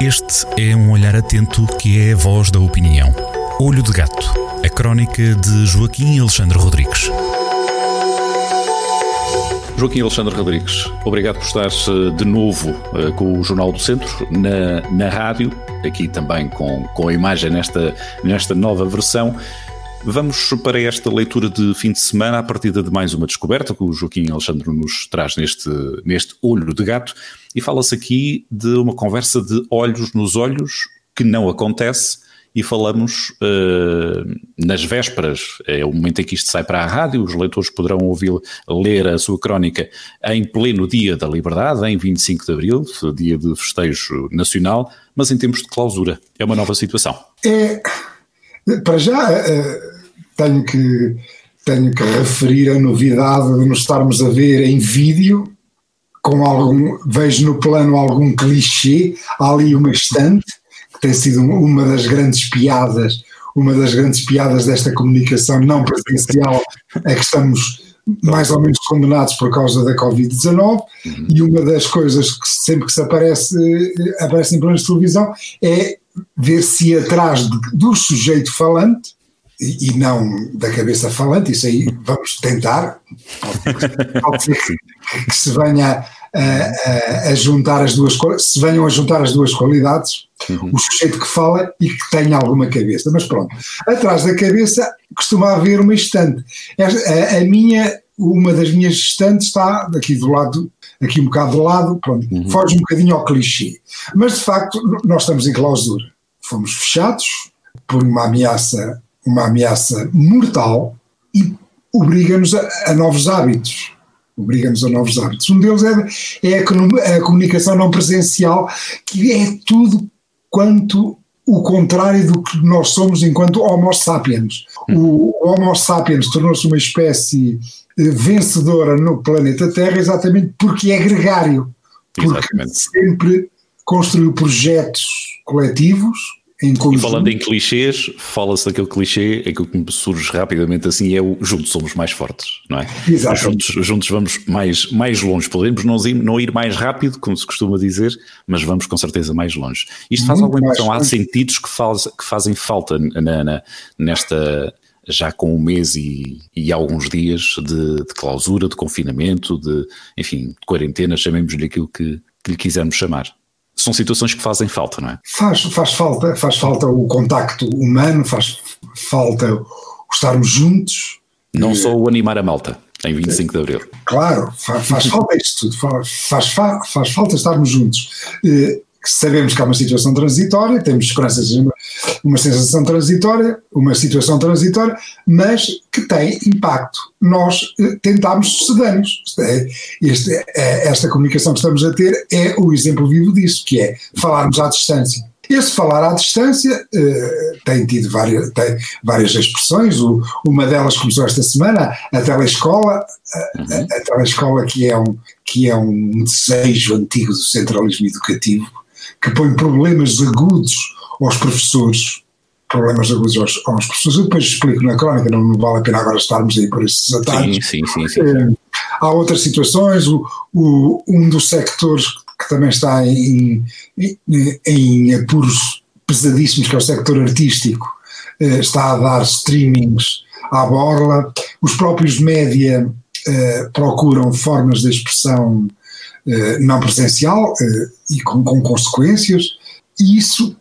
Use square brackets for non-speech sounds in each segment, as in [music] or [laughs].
Este é um olhar atento que é a voz da opinião. Olho de Gato, a crónica de Joaquim Alexandre Rodrigues. Joaquim Alexandre Rodrigues, obrigado por estar eh, de novo uh, com o Jornal do Centro na, na rádio, aqui também com, com a imagem nesta, nesta nova versão. Vamos para esta leitura de fim de semana a partir de mais uma descoberta que o Joaquim Alexandre nos traz neste, neste olho de gato e fala-se aqui de uma conversa de olhos nos olhos que não acontece e falamos uh, nas vésperas, é o momento em que isto sai para a rádio, os leitores poderão ouvir ler a sua crónica em pleno dia da liberdade, em 25 de abril, dia de festejo nacional, mas em tempos de clausura. É uma nova situação. É, para já, uh, tenho, que, tenho que referir a novidade de nos estarmos a ver em vídeo com algum, vejo no plano algum clichê, há ali uma estante, que tem sido uma das grandes piadas, uma das grandes piadas desta comunicação não presencial a que estamos mais ou menos condenados por causa da Covid-19 uhum. e uma das coisas que sempre que se aparece, aparece em planos de televisão é ver se atrás de, do sujeito falante e, e, não da cabeça falante, isso aí vamos tentar, pode ser que, que se venha a, a, juntar as duas se venham a juntar as duas qualidades, uhum. o sujeito que fala e que tenha alguma cabeça. Mas pronto, atrás da cabeça costuma haver uma estante. A, a minha, uma das minhas estantes está aqui do lado, aqui um bocado do lado, pronto, uhum. foge um bocadinho ao clichê. Mas de facto, nós estamos em clausura. Fomos fechados por uma ameaça, uma ameaça mortal e obriga-nos a, a novos hábitos obriga-nos a novos hábitos. Um deles é, é a, a, comunicação não presencial, que é tudo quanto o contrário do que nós somos enquanto Homo sapiens. O Homo sapiens tornou-se uma espécie eh, vencedora no planeta Terra exatamente porque é gregário, porque exatamente. sempre construiu projetos coletivos em E falando em clichês, fala-se daquele clichê, aquilo que me surge rapidamente assim é o juntos somos mais fortes, não é? Exato. Juntos, juntos vamos mais, mais longe, podemos não ir, não ir mais rápido, como se costuma dizer, mas vamos com certeza mais longe. Isto faz Muito alguma impressão, há sentidos que, faz, que fazem falta na, na, nesta já com um mês e, e alguns dias de, de, clausura, de confinamento, de, enfim, de quarentena, chamemos-lhe aquilo que, que lhe quisermos chamar são situações que fazem falta, não é? Faz, faz falta, faz falta o contacto humano, faz falta o estarmos juntos. Não e, só o animar a malta em 25 de Abril. Claro, faz, faz [laughs] falta isto tudo, faz, faz, faz falta estarmos juntos. Eh, sabemos que há uma situação transitória, temos esperanças uma sensação transitória, uma situação transitória, mas que tem impacto. Nós eh, tentámos sucedemos. É, este, é, esta comunicação que estamos a ter é o exemplo vivo disso, que é falarmos à distância. Esse falar à distância eh, tem tido várias, tem várias expressões, o, uma delas começou esta semana, a telescola, a, uhum. a, a telescola que é, um, que é um desejo antigo do centralismo educativo, que põe problemas agudos aos professores, problemas agudos aos, aos professores. Eu depois explico na crónica, não, não, vale a pena agora estarmos aí por esses atalhos. Sim, sim, sim. sim. É, há outras situações, o, o, um dos sectores que também está em, em, em apuros pesadíssimos, que é o sector artístico, eh, está a dar streamings à borla. Os próprios média eh, procuram formas de expressão eh, não presencial eh, e com, com consequências, e isso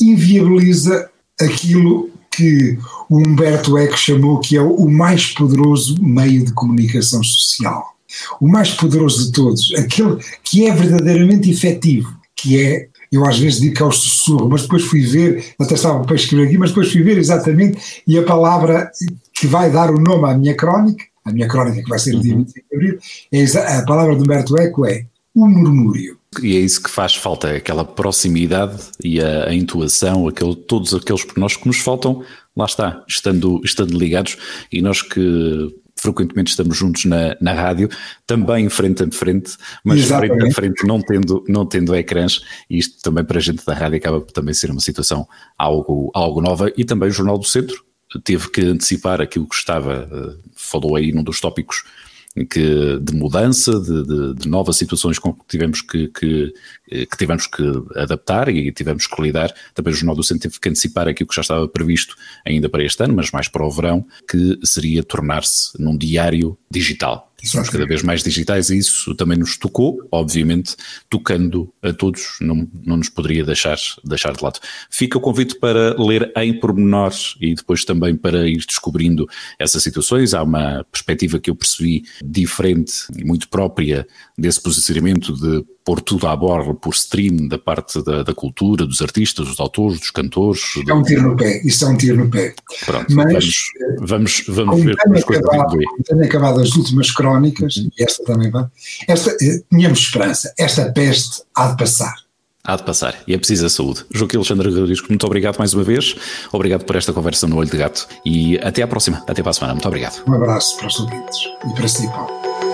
inviabiliza aquilo que o Humberto Eco chamou que é o mais poderoso meio de comunicação social. O mais poderoso de todos, aquele que é verdadeiramente efetivo, que é, eu às vezes digo que é o sussurro, mas depois fui ver, até estava para escrever aqui, mas depois fui ver exatamente, e a palavra que vai dar o nome à minha crónica a minha crónica, que vai ser no dia 25 uhum. de abril, é, a palavra de Humberto Eco é o murmúrio. E é isso que faz falta, é aquela proximidade e a, a intuação, aquele, todos aqueles pormenores que nos faltam, lá está, estando, estando ligados, e nós que frequentemente estamos juntos na, na rádio, também frente a frente, mas Exatamente. frente a frente não tendo, não tendo ecrãs, e isto também para a gente da rádio acaba por também ser uma situação algo, algo nova, e também o Jornal do Centro, teve que antecipar aquilo que estava, eh, falou aí num dos tópicos que, de mudança, de, de, de novas situações com que tivemos que, que, que, tivemos que adaptar e tivemos que lidar. Também o Jornal do Centro teve que antecipar aquilo que já estava previsto ainda para este ano, mas mais para o verão, que seria tornar-se num diário digital somos cada vez mais digitais e isso também nos tocou, obviamente, tocando a todos, não, não nos poderia deixar, deixar de lado. Fica o convite para ler em pormenores e depois também para ir descobrindo essas situações. Há uma perspectiva que eu percebi diferente e muito própria desse posicionamento de pôr tudo à borda por stream da parte da, da, cultura, dos artistas, dos autores, dos cantores. É um tiro no pé, isso é um tiro no pé. Pronto, Mas, vamos, vamos, vamos ver como as coisas Tenho acabado as últimas crónicas, uhum. e esta também vai, esta, eh, tínhamos esperança, esta peste há de passar. Há de passar e é preciso a saúde. Joaquim Alexandre Rodrigues, muito obrigado mais uma vez. Obrigado por esta conversa no Olho de Gato e até à próxima. Até para a semana. Muito obrigado. Um abraço para os ouvintes e para si, Paulo.